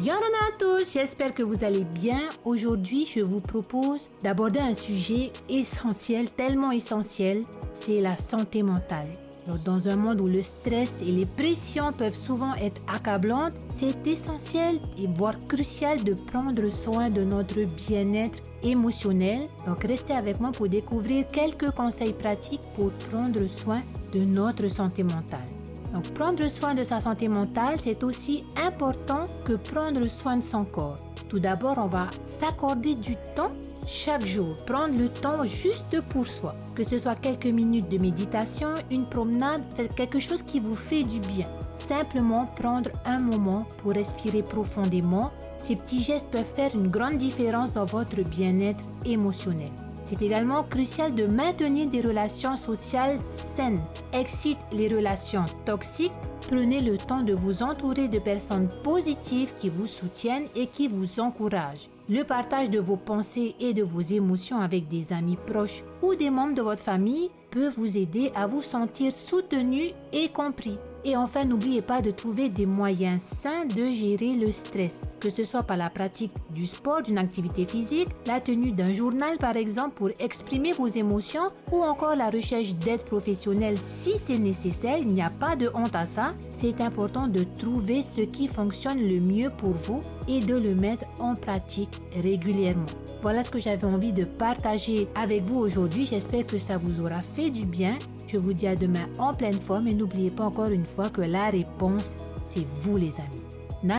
Bienvenue à tous, j'espère que vous allez bien. Aujourd'hui, je vous propose d'aborder un sujet essentiel, tellement essentiel, c'est la santé mentale. dans un monde où le stress et les pressions peuvent souvent être accablantes, c'est essentiel et voire crucial de prendre soin de notre bien-être émotionnel. Donc restez avec moi pour découvrir quelques conseils pratiques pour prendre soin de notre santé mentale. Donc prendre soin de sa santé mentale, c'est aussi important que prendre soin de son corps. Tout d'abord, on va s'accorder du temps chaque jour, prendre le temps juste pour soi. Que ce soit quelques minutes de méditation, une promenade, quelque chose qui vous fait du bien. Simplement prendre un moment pour respirer profondément. Ces petits gestes peuvent faire une grande différence dans votre bien-être émotionnel. C'est également crucial de maintenir des relations sociales saines. Excite les relations toxiques. Prenez le temps de vous entourer de personnes positives qui vous soutiennent et qui vous encouragent. Le partage de vos pensées et de vos émotions avec des amis proches ou des membres de votre famille peut vous aider à vous sentir soutenu et compris. Et enfin, n'oubliez pas de trouver des moyens sains de gérer le stress, que ce soit par la pratique du sport, d'une activité physique, la tenue d'un journal par exemple pour exprimer vos émotions ou encore la recherche d'aide professionnelle si c'est nécessaire. Il n'y a pas de honte à ça. C'est important de trouver ce qui fonctionne le mieux pour vous et de le mettre en pratique régulièrement. Voilà ce que j'avais envie de partager avec vous aujourd'hui. J'espère que ça vous aura fait du bien je vous dis à demain en pleine forme et n'oubliez pas encore une fois que la réponse, c'est vous les amis.